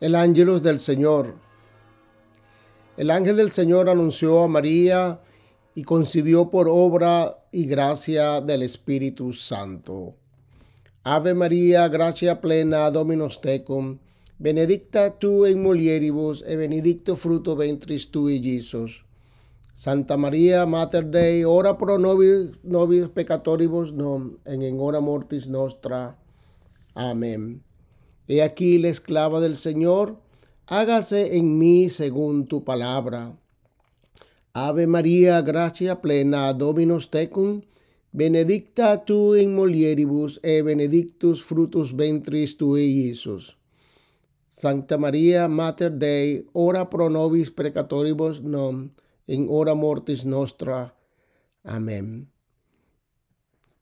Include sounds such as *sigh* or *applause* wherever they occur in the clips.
El ángelus del Señor. El ángel del Señor anunció a María y concibió por obra y gracia del Espíritu Santo. Ave María, gracia plena, Dominus tecum, benedicta tu in mulieribus e benedicto fruto ventris tui, Jesus. Santa María, Mater Dei, ora pro nobis, nobis peccatoribus nom, en en hora mortis nostra. Amén. He aquí la esclava del Señor, hágase en mí según tu palabra. Ave María, gracia plena, Dominus tecum, benedicta tu in mulieribus e benedictus frutus ventris tui, Iesus. Santa María, Mater Dei, ora pro nobis peccatoribus nom, en hora mortis nostra. Amén.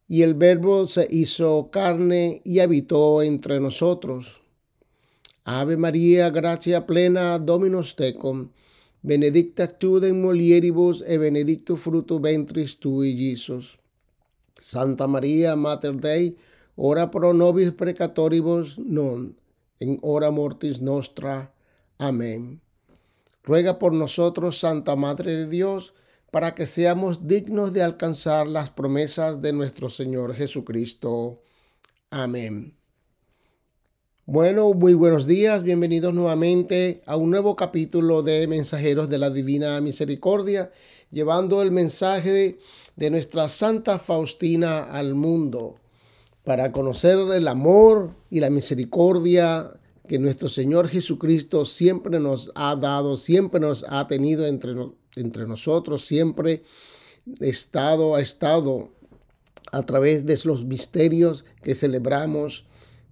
Y el Verbo se hizo carne y habitó entre nosotros. Ave María, gracia plena, Dominus tecum, benedicta tu in mulieribus e benedictus fruto ventris tui, Jesus. Santa María, Mater Dei, ora pro nobis peccatoribus non, en hora mortis nostra. Amén. Ruega por nosotros, Santa Madre de Dios, para que seamos dignos de alcanzar las promesas de nuestro Señor Jesucristo. Amén. Bueno, muy buenos días, bienvenidos nuevamente a un nuevo capítulo de Mensajeros de la Divina Misericordia, llevando el mensaje de nuestra Santa Faustina al mundo, para conocer el amor y la misericordia que nuestro Señor Jesucristo siempre nos ha dado, siempre nos ha tenido entre, entre nosotros, siempre estado, ha estado a través de los misterios que celebramos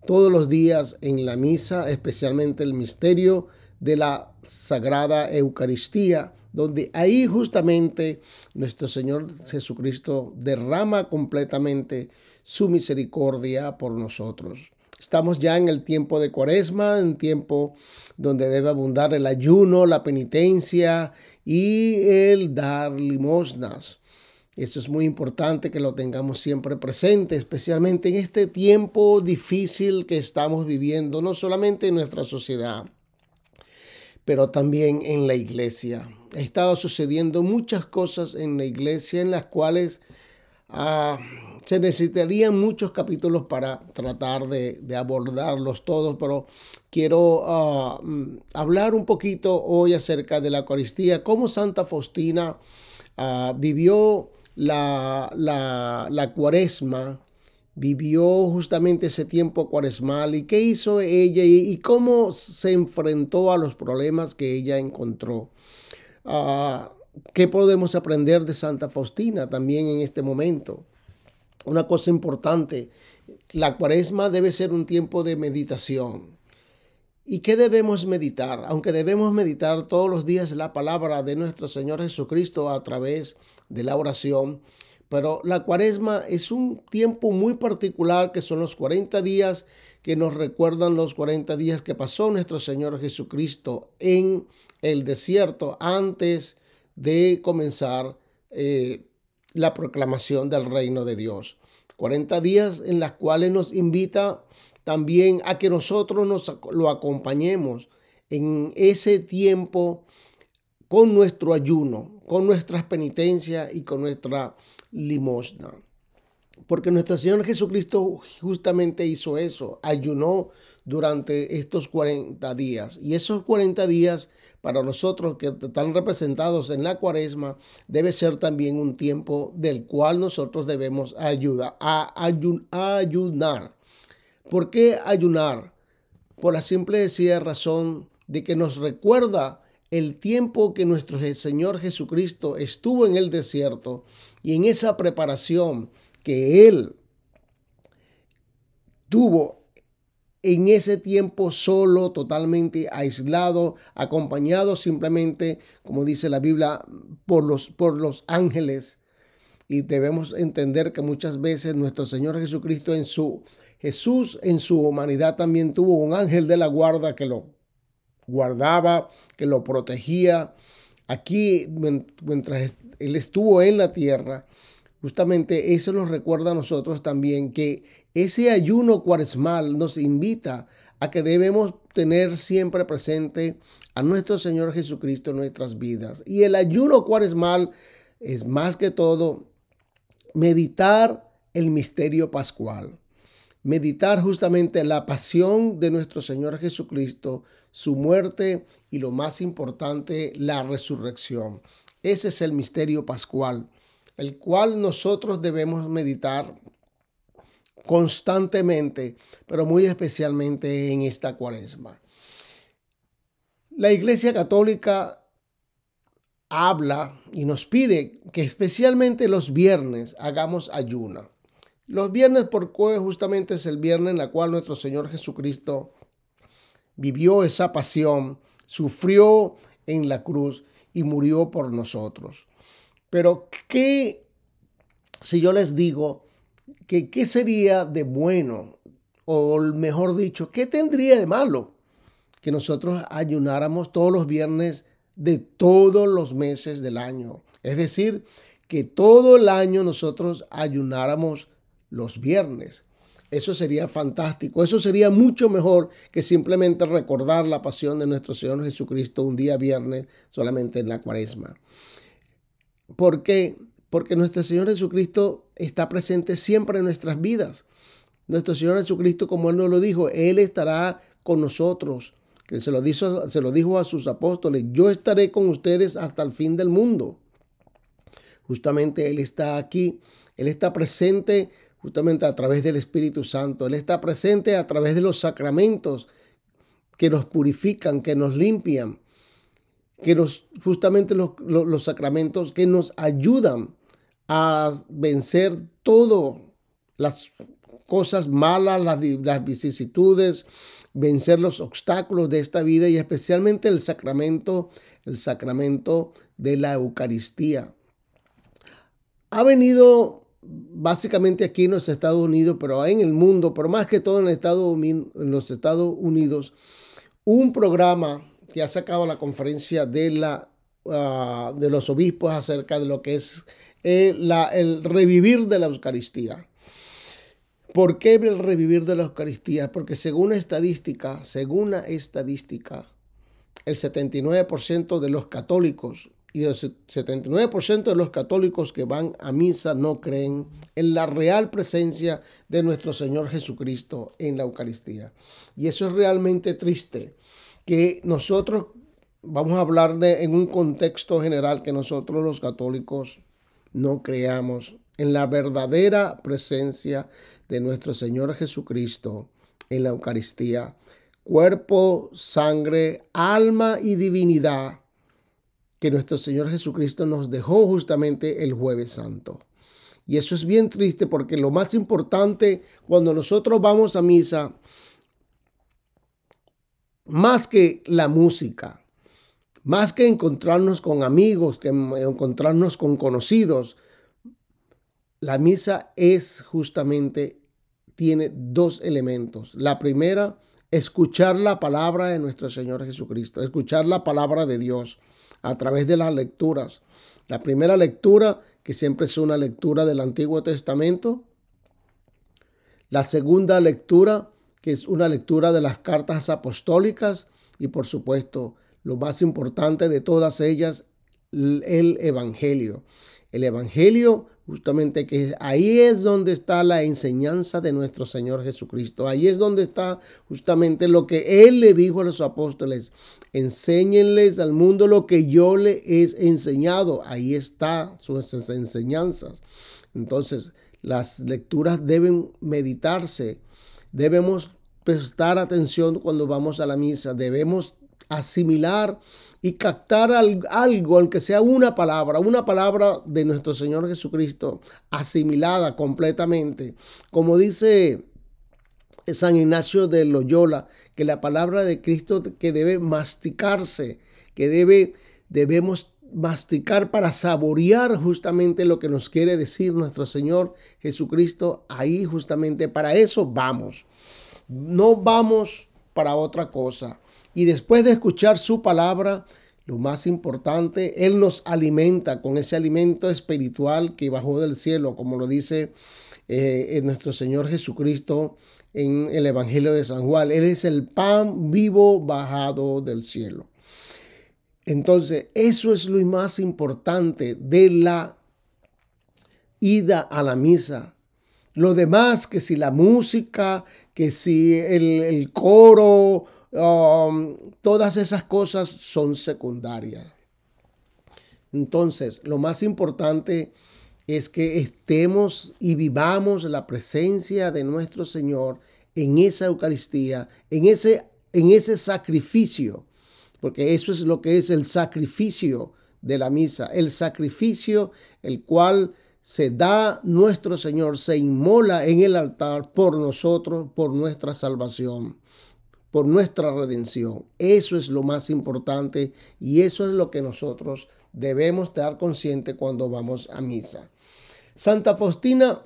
todos los días en la misa, especialmente el misterio de la Sagrada Eucaristía, donde ahí justamente nuestro Señor Jesucristo derrama completamente su misericordia por nosotros. Estamos ya en el tiempo de cuaresma, en tiempo donde debe abundar el ayuno, la penitencia y el dar limosnas. Eso es muy importante que lo tengamos siempre presente, especialmente en este tiempo difícil que estamos viviendo, no solamente en nuestra sociedad, pero también en la iglesia. Ha estado sucediendo muchas cosas en la iglesia en las cuales ah, se necesitarían muchos capítulos para tratar de, abordarlos todos, pero quiero ah, mm, hablar un poquito hoy acerca de la Eucaristía, cómo Santa Faustina ah, vivió la, la, cuaresma, vivió justamente ese tiempo cuaresmal y qué hizo ella y, cómo se enfrentó a los problemas que ella encontró. Ah, ¿Qué podemos aprender de Santa Faustina también en este momento? Una cosa importante, la cuaresma debe ser un tiempo de meditación. ¿Y qué debemos meditar? Aunque debemos meditar todos los días la palabra de nuestro Señor Jesucristo a través de la oración, pero la cuaresma es un tiempo muy particular que son los 40 días que nos recuerdan los 40 días que pasó nuestro Señor Jesucristo en el desierto antes de comenzar eh, la proclamación del reino de Dios. 40 días en las cuales nos invita también a que nosotros nos lo acompañemos en ese tiempo con nuestro ayuno, con nuestras penitencias y con nuestra limosna. Porque nuestro Señor Jesucristo justamente hizo eso, ayunó durante estos 40 días. Y esos 40 días para nosotros que están representados en la cuaresma debe ser también un tiempo del cual nosotros debemos ayudar, a, ayunar. ¿Por qué ayunar? Por la simple decía razón de que nos recuerda el tiempo que nuestro Señor Jesucristo estuvo en el desierto y en esa preparación que Él tuvo en ese tiempo solo, totalmente aislado, acompañado simplemente, como dice la Biblia, por los, por los ángeles. Y debemos entender que muchas veces nuestro Señor Jesucristo en su Jesús en su humanidad también tuvo un ángel de la guarda que lo guardaba, que lo protegía. Aquí, mientras Él estuvo en la tierra, justamente eso nos recuerda a nosotros también que ese ayuno cuaresmal nos invita a que debemos tener siempre presente a nuestro Señor Jesucristo en nuestras vidas. Y el ayuno cuaresmal es más que todo meditar el misterio pascual. Meditar justamente la pasión de nuestro Señor Jesucristo, su muerte y lo más importante, la resurrección. Ese es el misterio pascual, el cual nosotros debemos meditar constantemente, pero muy especialmente en esta cuaresma. La Iglesia Católica habla y nos pide que especialmente los viernes hagamos ayuna. Los viernes porque justamente es el viernes en la cual nuestro Señor Jesucristo vivió esa pasión, sufrió en la cruz y murió por nosotros. Pero ¿qué si yo les digo que qué sería de bueno o mejor dicho, qué tendría de malo que nosotros ayunáramos todos los viernes de todos los meses del año. Es decir, que todo el año nosotros ayunáramos los viernes. Eso sería fantástico. Eso sería mucho mejor que simplemente recordar la pasión de nuestro Señor Jesucristo un día viernes solamente en la cuaresma. ¿Por qué? Porque nuestro Señor Jesucristo está presente siempre en nuestras vidas. Nuestro Señor Jesucristo, como Él nos lo dijo, Él estará con nosotros que se lo, dijo, se lo dijo a sus apóstoles, yo estaré con ustedes hasta el fin del mundo. Justamente Él está aquí, Él está presente justamente a través del Espíritu Santo, Él está presente a través de los sacramentos que nos purifican, que nos limpian, que nos, justamente los, los, sacramentos que nos ayudan a vencer todo las cosas malas, las, las vicisitudes, vencer los obstáculos de esta vida y especialmente el sacramento, el sacramento de la Eucaristía. Ha venido básicamente aquí en los Estados Unidos, pero en el mundo, pero más que todo en, en los Estados Unidos, un programa que ha sacado la conferencia de, la, ah, de los obispos acerca de lo que es eh, la, el revivir de la Eucaristía. ¿Por qué el revivir de la Eucaristía? Porque según estadística, según la estadística, el 79% de los católicos y el 79% de los católicos que van a misa no creen en la real presencia de nuestro Señor Jesucristo en la Eucaristía. Y eso es realmente triste, que nosotros, vamos a hablar de en un contexto general, que nosotros los católicos no creamos en la verdadera presencia de nuestro Señor Jesucristo en la Eucaristía, cuerpo, sangre, alma y divinidad que nuestro Señor Jesucristo nos dejó justamente el jueves santo. Y eso es bien triste porque lo más importante cuando nosotros vamos a misa, más que la música, más que encontrarnos con amigos, que encontrarnos con conocidos, la misa es justamente, tiene dos elementos. La primera, escuchar la palabra de nuestro Señor Jesucristo, escuchar la palabra de Dios a través de las lecturas. La primera lectura, que siempre es una lectura del Antiguo Testamento. La segunda lectura, que es una lectura de las cartas apostólicas. Y por supuesto, lo más importante de todas ellas, el Evangelio. El Evangelio Justamente que ahí es donde está la enseñanza de nuestro Señor Jesucristo. Ahí es donde está justamente lo que Él le dijo a los apóstoles. Enséñenles al mundo lo que yo le he enseñado. Ahí está sus enseñanzas. Entonces, las lecturas deben meditarse. Debemos prestar atención cuando vamos a la misa. Debemos asimilar y captar algo, aunque sea una palabra, una palabra de nuestro Señor Jesucristo, asimilada completamente. Como dice San Ignacio de Loyola, que la palabra de Cristo que debe masticarse, que debe, debemos masticar para saborear justamente lo que nos quiere decir nuestro Señor Jesucristo. Ahí justamente para eso vamos. No vamos para otra cosa. Y después de escuchar su palabra, lo más importante, Él nos alimenta con ese alimento espiritual que bajó del cielo, como lo dice eh, en nuestro Señor Jesucristo en el Evangelio de San Juan. Él es el pan vivo bajado del cielo. Entonces, eso es lo más importante de la ida a la misa. Lo demás, que si la música, que si el, coro, um, todas esas cosas son secundarias. Entonces, lo más importante es que estemos y vivamos la presencia de nuestro Señor en esa Eucaristía, en ese, en ese sacrificio, porque eso es lo que es el sacrificio de la misa, el sacrificio el cual se da nuestro Señor, se inmola en el altar por nosotros, por nuestra salvación, por nuestra redención. Eso es lo más importante y eso es lo que nosotros debemos estar conscientes cuando vamos a misa. Santa Faustina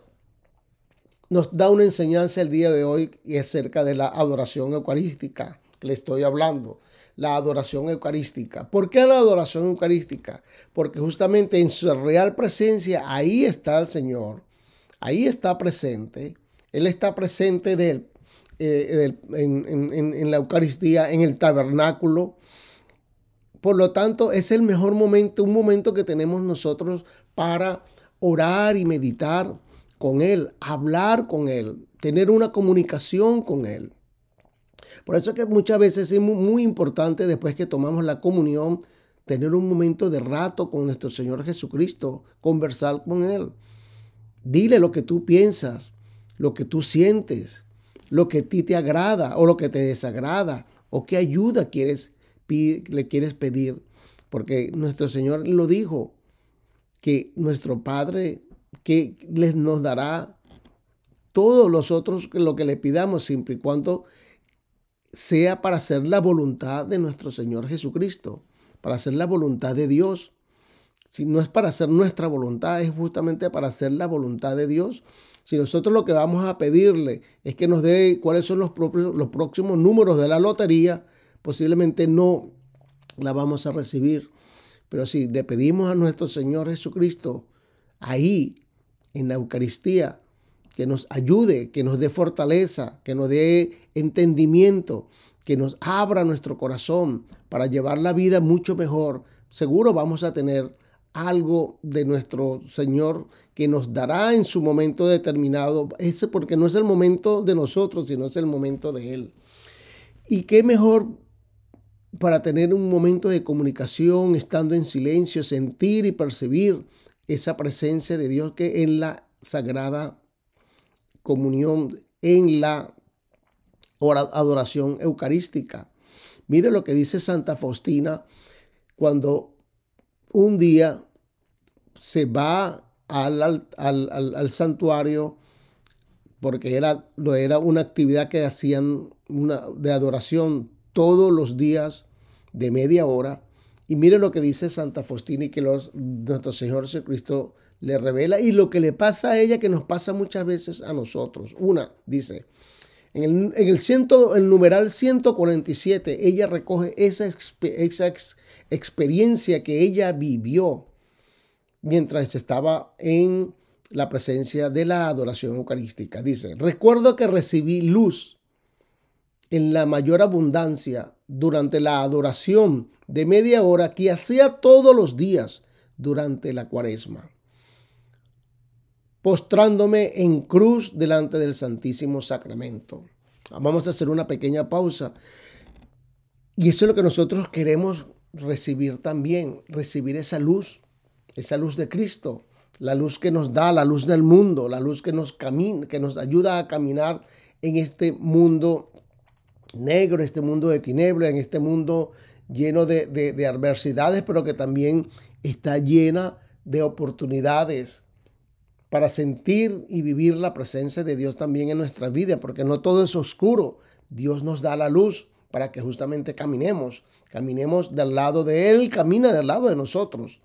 nos da una enseñanza el día de hoy y es acerca de la adoración eucarística que le estoy hablando. La adoración eucarística. ¿Por qué la adoración eucarística? Porque justamente en su real presencia ahí está el Señor. Ahí está presente. Él está presente de eh, en la Eucaristía, en el tabernáculo. Por lo tanto, es el mejor momento, un momento que tenemos nosotros para orar y meditar con Él, hablar con Él, tener una comunicación con Él. Por eso es que muchas veces es muy, importante después que tomamos la comunión, tener un momento de rato con nuestro Señor Jesucristo, conversar con Él. Dile lo que tú piensas, lo que tú sientes, lo que a ti te agrada o lo que te desagrada, o qué ayuda quieres, le quieres pedir. Porque nuestro Señor lo dijo, que nuestro Padre que les nos dará todos los otros lo que le pidamos siempre y cuando sea para hacer la voluntad de nuestro Señor Jesucristo, para hacer la voluntad de Dios. Si no es para hacer nuestra voluntad, es justamente para hacer la voluntad de Dios. Si nosotros lo que vamos a pedirle es que nos dé cuáles son los, propios, próximos números de la lotería, posiblemente no la vamos a recibir. Pero si le pedimos a nuestro Señor Jesucristo ahí en la Eucaristía, que nos ayude, que nos dé fortaleza, que nos dé entendimiento, que nos abra nuestro corazón para llevar la vida mucho mejor, seguro vamos a tener algo de nuestro Señor que nos dará en su momento determinado, ese porque no es el momento de nosotros, sino es el momento de Él. Y qué mejor para tener un momento de comunicación, estando en silencio, sentir y percibir esa presencia de Dios que en la sagrada comunión, en la adoración eucarística. Mire lo que dice Santa Faustina cuando un día se va al, al, santuario porque era, era una actividad que hacían una, de adoración todos los días de media hora. Y mire lo que dice Santa Faustina y que nuestro Señor Jesucristo le revela y lo que le pasa a ella que nos pasa muchas veces a nosotros. Una, dice, en el, en el, ciento, el numeral 147, ella recoge esa, esa experiencia que ella vivió mientras estaba en la presencia de la adoración eucarística. Dice, recuerdo que recibí luz en la mayor abundancia durante la adoración de media hora que hacía todos los días durante la cuaresma, postrándome en cruz delante del Santísimo Sacramento. Vamos a hacer una pequeña pausa. Y eso es lo que nosotros queremos recibir también, recibir esa luz, esa luz de Cristo, la luz que nos da, la luz del mundo, la luz que nos, camina, que nos ayuda a caminar en este mundo negro, este mundo de tinieblas, en este mundo lleno de, adversidades, pero que también está llena de oportunidades para sentir y vivir la presencia de Dios también en nuestra vida, porque no todo es oscuro. Dios nos da la luz para que justamente caminemos, caminemos del lado de Él, camina del lado de nosotros.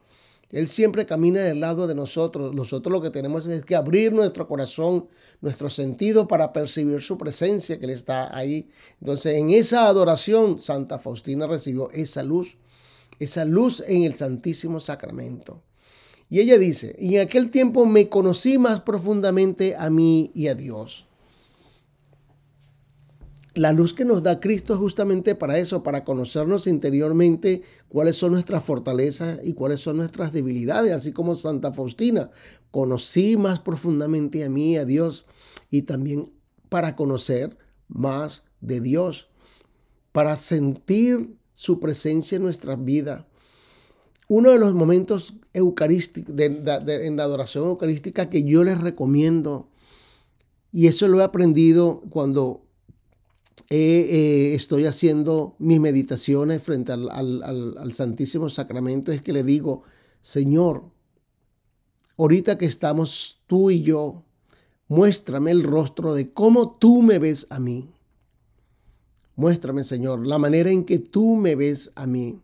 Él siempre camina del lado de nosotros. Nosotros lo que tenemos es que abrir nuestro corazón, nuestro sentido para percibir su presencia que Él está ahí. Entonces, en esa adoración, Santa Faustina recibió esa luz, esa luz en el Santísimo Sacramento. Y ella dice, y en aquel tiempo me conocí más profundamente a mí y a Dios. La luz que nos da Cristo es justamente para eso, para conocernos interiormente cuáles son nuestras fortalezas y cuáles son nuestras debilidades, así como Santa Faustina. Conocí más profundamente a mí, a Dios, y también para conocer más de Dios, para sentir su presencia en nuestras vidas. Uno de los momentos eucarísticos, en la adoración eucarística que yo les recomiendo, y eso lo he aprendido cuando eh, estoy haciendo mis meditaciones frente al, al Santísimo Sacramento, es que le digo, Señor, ahorita que estamos tú y yo, muéstrame el rostro de cómo tú me ves a mí. Muéstrame, Señor, la manera en que tú me ves a mí.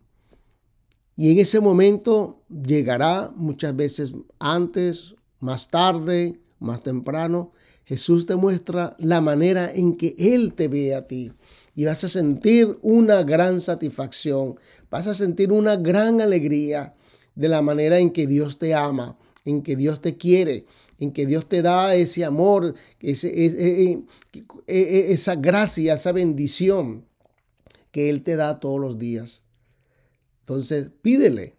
Y en ese momento llegará muchas veces antes, más tarde, más temprano. Jesús te muestra la manera en que Él te ve a ti. Y vas a sentir una gran satisfacción, vas a sentir una gran alegría de la manera en que Dios te ama, en que Dios te quiere, en que Dios te da ese amor, ese, esa gracia, esa bendición que Él te da todos los días. Entonces, pídele,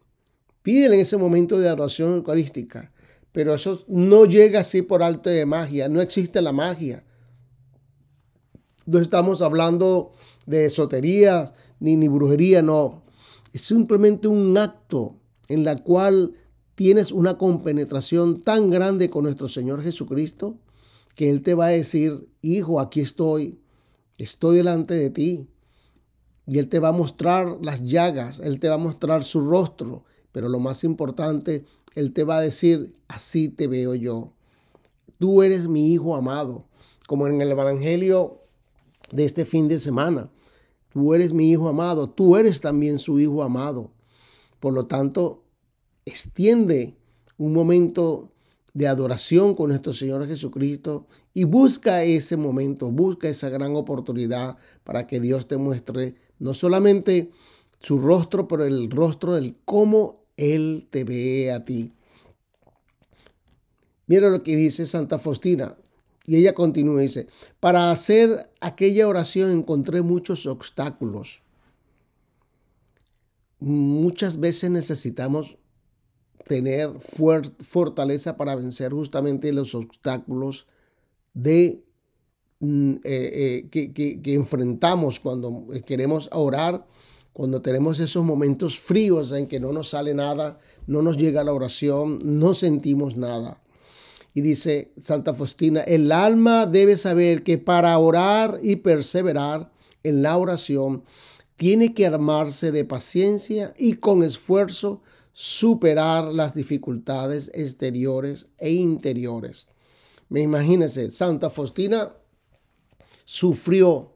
pídele en ese momento de adoración eucarística. Pero eso no llega así por alto de magia, no existe la magia. No estamos hablando de esotería ni, ni brujería, no. Es simplemente un acto en la cual tienes una compenetración tan grande con nuestro Señor Jesucristo que Él te va a decir, hijo, aquí estoy, estoy delante de ti. Y Él te va a mostrar las llagas, Él te va a mostrar su rostro, pero lo más importante, Él te va a decir, así te veo yo. Tú eres mi hijo amado, como en el Evangelio de este fin de semana. Tú eres mi hijo amado, tú eres también su hijo amado. Por lo tanto, extiende un momento de adoración con nuestro Señor Jesucristo y busca ese momento, busca esa gran oportunidad para que Dios te muestre no solamente su rostro, pero el rostro del cómo Él te ve a ti. Mira lo que dice Santa Faustina. Y ella continúa y dice, para hacer aquella oración encontré muchos obstáculos. Muchas veces necesitamos tener fortaleza para vencer justamente los obstáculos de, mm, eh, eh, que, enfrentamos cuando queremos orar, cuando tenemos esos momentos fríos en que no nos sale nada, no nos llega la oración, no sentimos nada. Y dice Santa Faustina, el alma debe saber que para orar y perseverar en la oración, tiene que armarse de paciencia y con esfuerzo superar las dificultades exteriores e interiores. Me imagínense, Santa Faustina sufrió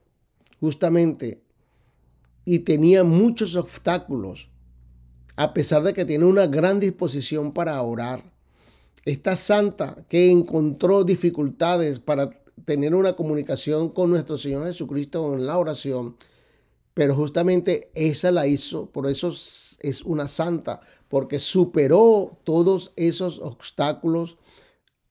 justamente y tenía muchos obstáculos, a pesar de que tiene una gran disposición para orar. Esta santa que encontró dificultades para tener una comunicación con nuestro Señor Jesucristo en la oración, pero justamente esa la hizo, por eso es una santa, porque superó todos esos obstáculos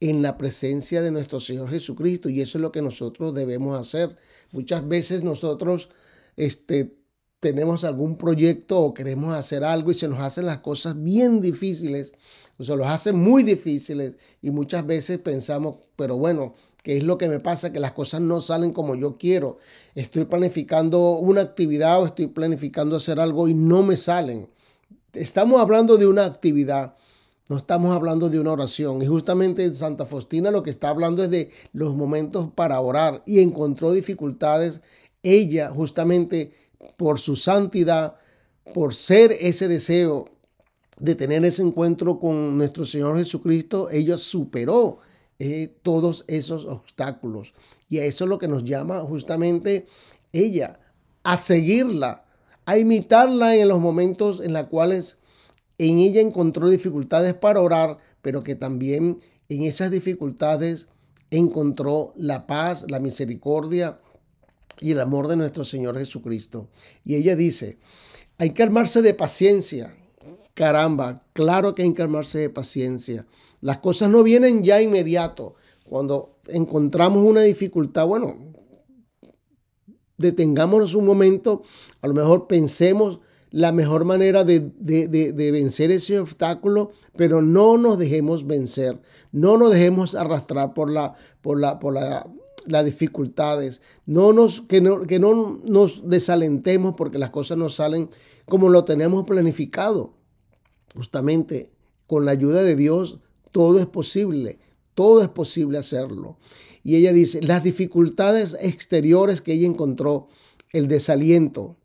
en la presencia de nuestro Señor Jesucristo y eso es lo que nosotros debemos hacer. Muchas veces nosotros este, tenemos algún proyecto o queremos hacer algo y se nos hacen las cosas bien difíciles, o se los hacen muy difíciles y muchas veces pensamos, pero bueno, ¿Qué es lo que me pasa? Que las cosas no salen como yo quiero. Estoy planificando una actividad o estoy planificando hacer algo y no me salen. Estamos hablando de una actividad, no estamos hablando de una oración. Y justamente Santa Faustina lo que está hablando es de los momentos para orar y encontró dificultades. Ella justamente por su santidad, por ser ese deseo de tener ese encuentro con nuestro Señor Jesucristo, ella superó eh, todos esos obstáculos. Y a eso es lo que nos llama justamente ella, a seguirla, a imitarla en los momentos en los cuales en ella encontró dificultades para orar, pero que también en esas dificultades encontró la paz, la misericordia y el amor de nuestro Señor Jesucristo. Y ella dice, hay que armarse de paciencia caramba, claro que hay que armarse de paciencia. Las cosas no vienen ya inmediato. Cuando encontramos una dificultad, bueno, detengámonos un momento, a lo mejor pensemos la mejor manera de, vencer ese obstáculo, pero no nos dejemos vencer, no nos dejemos arrastrar por, la, por, la, por la, las dificultades, no nos, que, no, que no nos desalentemos porque las cosas no salen como lo tenemos planificado. Justamente con la ayuda de Dios todo es posible, todo es posible hacerlo. Y ella dice, las dificultades exteriores que ella encontró, el desaliento,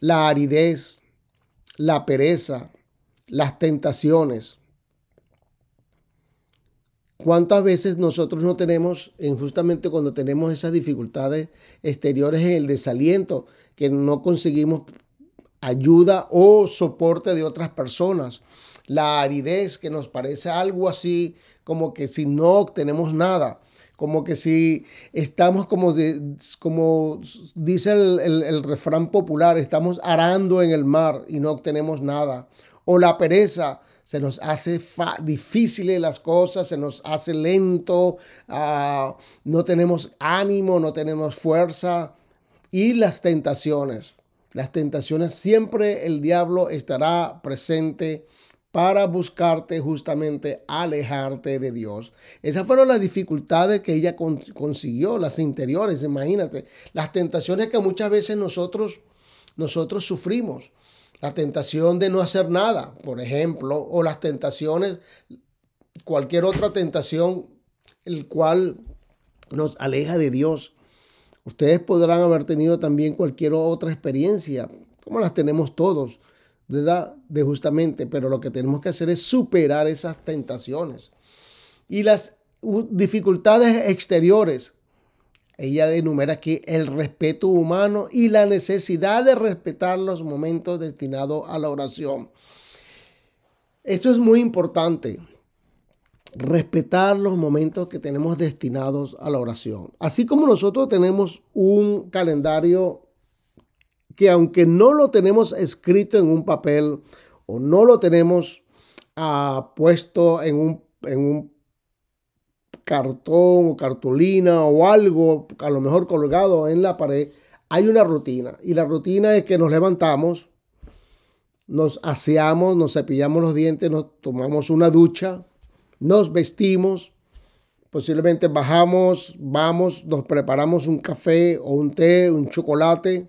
la aridez, la pereza, las tentaciones. ¿Cuántas veces nosotros no tenemos, justamente cuando tenemos esas dificultades exteriores en el desaliento, que no conseguimos ayuda o soporte de otras personas? La aridez, que nos parece algo así como que si no obtenemos nada como que si estamos como, como dice el, refrán popular, estamos arando en el mar y no obtenemos nada. O la pereza, se nos hace difíciles las cosas, se nos hace lento, ah, no tenemos ánimo, no tenemos fuerza. Y las tentaciones. Las tentaciones siempre el diablo estará presente para buscarte justamente alejarte de Dios. Esas fueron las dificultades que ella consiguió, las interiores, imagínate, las tentaciones que muchas veces nosotros nosotros sufrimos. La tentación de no hacer nada, por ejemplo, o las tentaciones, cualquier otra tentación, el cual nos aleja de Dios. Ustedes podrán haber tenido también cualquier otra experiencia, como las tenemos todos ¿verdad? De justamente, pero lo que tenemos que hacer es superar esas tentaciones. Y las dificultades exteriores, ella enumera aquí el respeto humano y la necesidad de respetar los momentos destinados a la oración. Esto es muy importante, respetar los momentos que tenemos destinados a la oración. Así como nosotros tenemos un calendario que aunque no lo tenemos escrito en un papel o no lo tenemos ah, puesto en un, en un cartón o cartulina o algo, a lo mejor colgado en la pared, hay una rutina. Y la rutina es que nos levantamos, nos aseamos, nos cepillamos los dientes, nos tomamos una ducha, nos vestimos, posiblemente bajamos, vamos, nos preparamos un café o un té, un chocolate,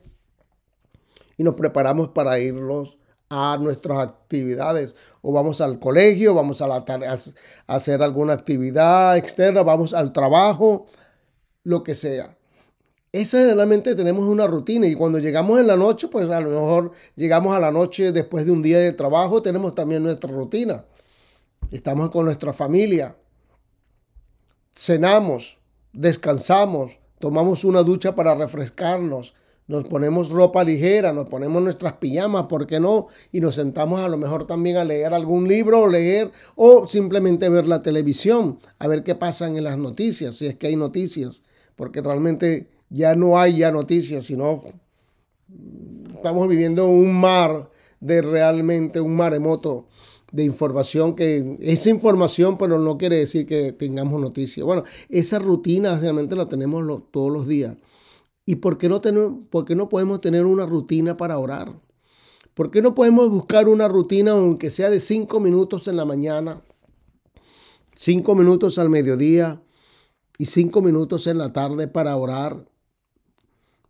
y nos preparamos para irnos a nuestras actividades o vamos al colegio, vamos a, la a hacer alguna actividad externa, vamos al trabajo, lo que sea. Esa generalmente tenemos una rutina y cuando llegamos en la noche, pues a lo mejor llegamos a la noche después de un día de trabajo, tenemos también nuestra rutina. Estamos con nuestra familia, cenamos, descansamos, tomamos una ducha para refrescarnos, nos ponemos ropa ligera, nos ponemos nuestras pijamas, ¿por qué no? Y nos sentamos a lo mejor también a leer algún libro o leer o simplemente ver la televisión, a ver qué pasa en las noticias, si es que hay noticias, porque realmente ya no hay ya noticias, sino estamos viviendo un mar de realmente un maremoto de información que es información, pero no quiere decir que tengamos noticias. Bueno, esa rutina realmente la tenemos todos los días. ¿Y por qué, no tenemos, por no podemos tener una rutina para orar? ¿Por qué no podemos buscar una rutina, aunque sea de cinco minutos en la mañana, cinco minutos al mediodía y cinco minutos en la tarde para orar?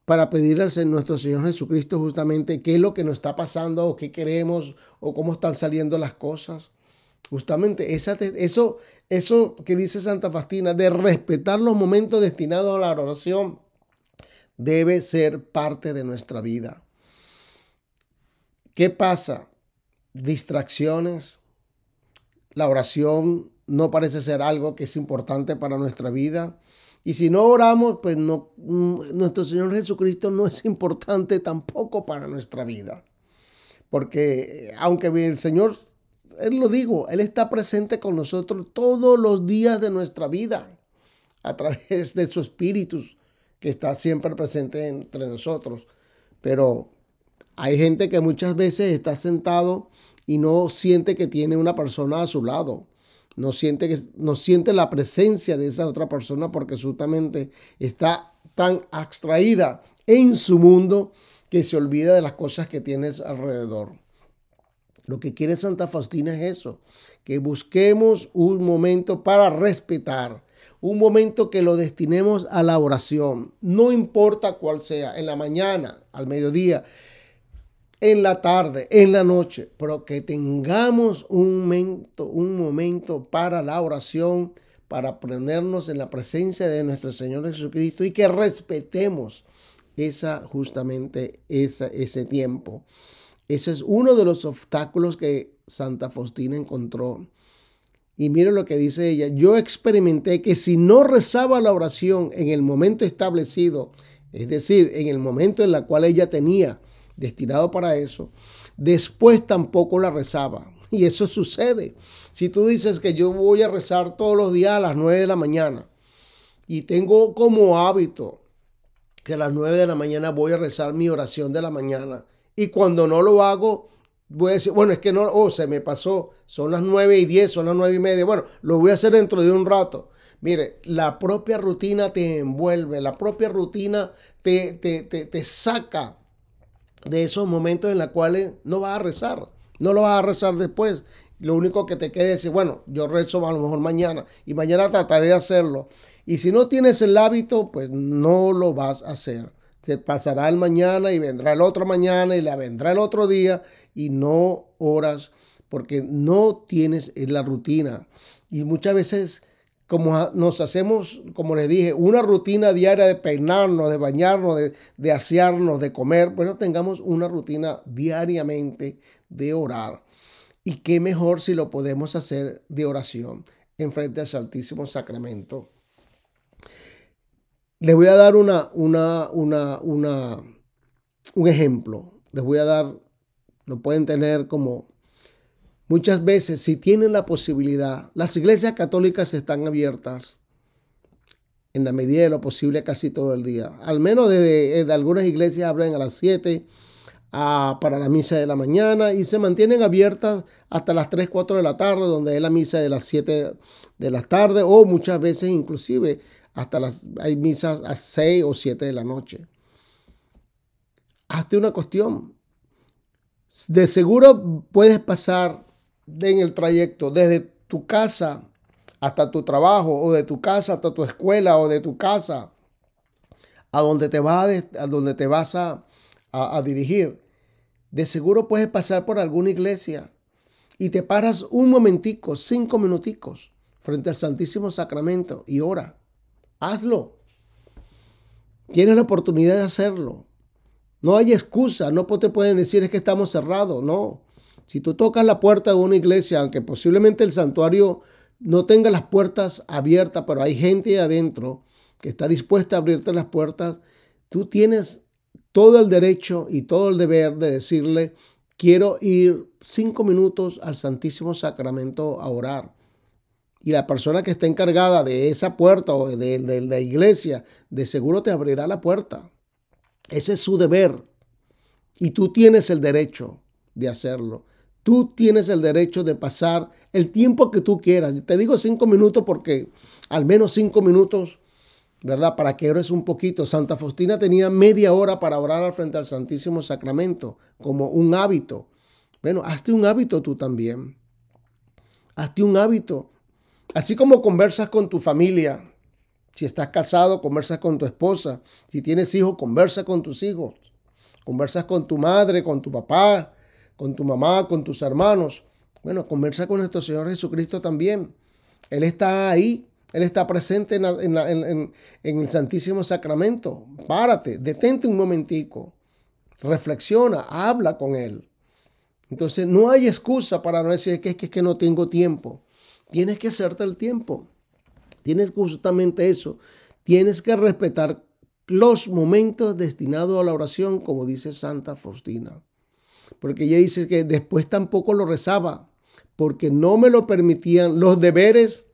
Para pedirle a nuestro Señor Jesucristo justamente qué es lo que nos está pasando o qué queremos o cómo están saliendo las cosas. Justamente esa, eso, eso que dice Santa Fastina de respetar los momentos destinados a la oración debe ser parte de nuestra vida. ¿Qué pasa? Distracciones. La oración no parece ser algo que es importante para nuestra vida. Y si no oramos, pues no, nuestro Señor Jesucristo no es *laughs* importante tampoco para nuestra vida. Porque aunque el Señor, Él lo digo, Él está presente con nosotros todos los días de nuestra vida a través de su Espíritu que está siempre presente entre nosotros. Pero hay gente que muchas veces está sentado y no siente que tiene una persona a su lado. No siente, que, no siente la presencia de esa otra persona porque justamente está tan abstraída en su mundo que se olvida de las cosas que tienes alrededor. Lo que quiere Santa Faustina es eso, que busquemos un momento para respetar, un momento que lo destinemos a la oración, no importa cuál sea, en la mañana, al mediodía, en la tarde, en la noche, pero que tengamos un momento, un momento para la oración, para ponernos en la presencia de nuestro Señor Jesucristo y que respetemos esa justamente esa, ese tiempo. Ese es uno de los obstáculos que Santa Faustina encontró. Y mire lo que dice ella, yo experimenté que si no rezaba la oración en el momento establecido, es decir, en el momento en el cual ella tenía destinado para eso, después tampoco la rezaba. *laughs* Y eso sucede. Si tú dices que yo voy a rezar todos los días a las 9 de la mañana y tengo como hábito que a las 9 de la mañana voy a rezar mi oración de la mañana y cuando no lo hago, voy a decir, bueno, es que no, oh, se me pasó, son las 9 y 10, son las 9 y media, bueno, lo voy a hacer dentro de un rato. Mire, la propia rutina te envuelve, la propia rutina te, te, te, te saca de esos momentos en los cuales no vas a rezar, no lo vas a rezar después. Lo único que te queda es decir, bueno, yo rezo a lo mejor mañana y mañana trataré de hacerlo. Y si no tienes el hábito, pues no lo vas a hacer. Se pasará el mañana y vendrá el otro mañana y la vendrá el otro día y no oras porque no tienes la rutina. Y muchas veces como nos hacemos, como les dije, una rutina diaria de peinarnos, de bañarnos, de, de asearnos, de comer, bueno, tengamos una rutina diariamente de orar. Y qué mejor si lo podemos hacer de oración en frente al Santísimo Sacramento. Les voy a dar una, una, una, una, un ejemplo. Les voy a dar, lo pueden tener como Muchas veces, si tienen la posibilidad, las iglesias católicas están abiertas en la medida de lo posible casi todo el día. Al menos de, algunas iglesias abren a las 7 para la misa de la mañana y se mantienen abiertas hasta las 3, 4 de la tarde, donde es la misa de las 7 de la tarde o muchas veces inclusive hasta las hay misas a 6 o 7 de la noche. Hazte una cuestión. De seguro puedes pasar en el trayecto desde tu casa hasta tu trabajo o de tu casa hasta tu escuela o de tu casa a donde te vas a, a, a dirigir, de seguro puedes pasar por alguna iglesia y te paras un momentico, cinco minuticos frente al Santísimo Sacramento y ora. Hazlo. Tienes la oportunidad de hacerlo. No hay excusa, no te pueden decir es que estamos cerrados, no. Si tú tocas la puerta de una iglesia, aunque posiblemente el santuario no tenga las puertas abiertas, pero hay gente adentro que está dispuesta a abrirte las puertas, tú tienes todo el derecho y todo el deber de decirle, quiero ir cinco minutos al Santísimo Sacramento a orar. Y la persona que está encargada de esa puerta o de, de la iglesia, de seguro te abrirá la puerta. Ese es su deber. Y tú tienes el derecho de hacerlo. Tú tienes el derecho de pasar el tiempo que tú quieras. Te digo cinco minutos porque al menos cinco minutos, ¿verdad? Para que ores un poquito. Santa Faustina tenía media hora para orar al frente al Santísimo Sacramento como un hábito. Bueno, hazte un hábito tú también. Hazte un hábito. Así como conversas con tu familia. Si estás casado, conversas con tu esposa. Si tienes hijos, conversa con tus hijos. Conversas con tu madre, con tu papá, con tu mamá, con tus hermanos. Bueno, conversa con nuestro Señor Jesucristo también. Él está ahí, Él está presente en, el Santísimo Sacramento. Párate, detente un momentico, reflexiona, habla con Él. Entonces no hay excusa para no decir que es que, que no tengo tiempo. Tienes que hacerte el tiempo. Tienes justamente eso. Tienes que respetar los momentos destinados a la oración, como dice Santa Faustina porque ella dice que después tampoco lo rezaba, porque no me lo permitían los deberes.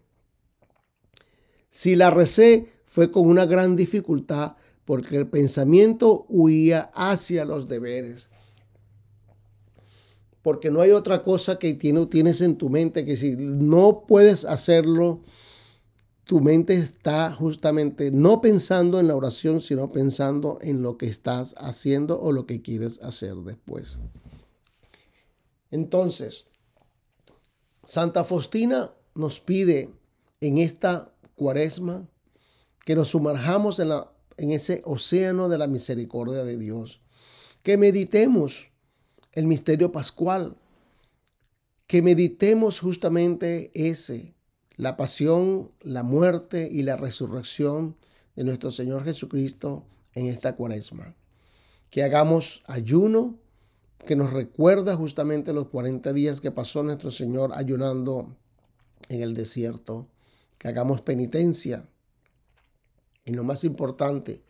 Si la recé fue con una gran dificultad, porque el pensamiento huía hacia los deberes. Porque no hay otra cosa que tienes en tu mente que si no puedes hacerlo, tu mente está justamente no pensando en la oración, sino pensando en lo que estás haciendo o lo que quieres hacer después. Entonces, Santa Faustina nos pide en esta cuaresma que nos sumerjamos en, la, en ese océano de la misericordia de Dios, que meditemos el misterio pascual, que meditemos justamente ese, la pasión, la muerte y la resurrección de nuestro Señor Jesucristo en esta cuaresma. Que hagamos ayuno que nos recuerda justamente los 40 días que pasó nuestro Señor ayunando en el desierto. Que hagamos penitencia. Y lo más importante,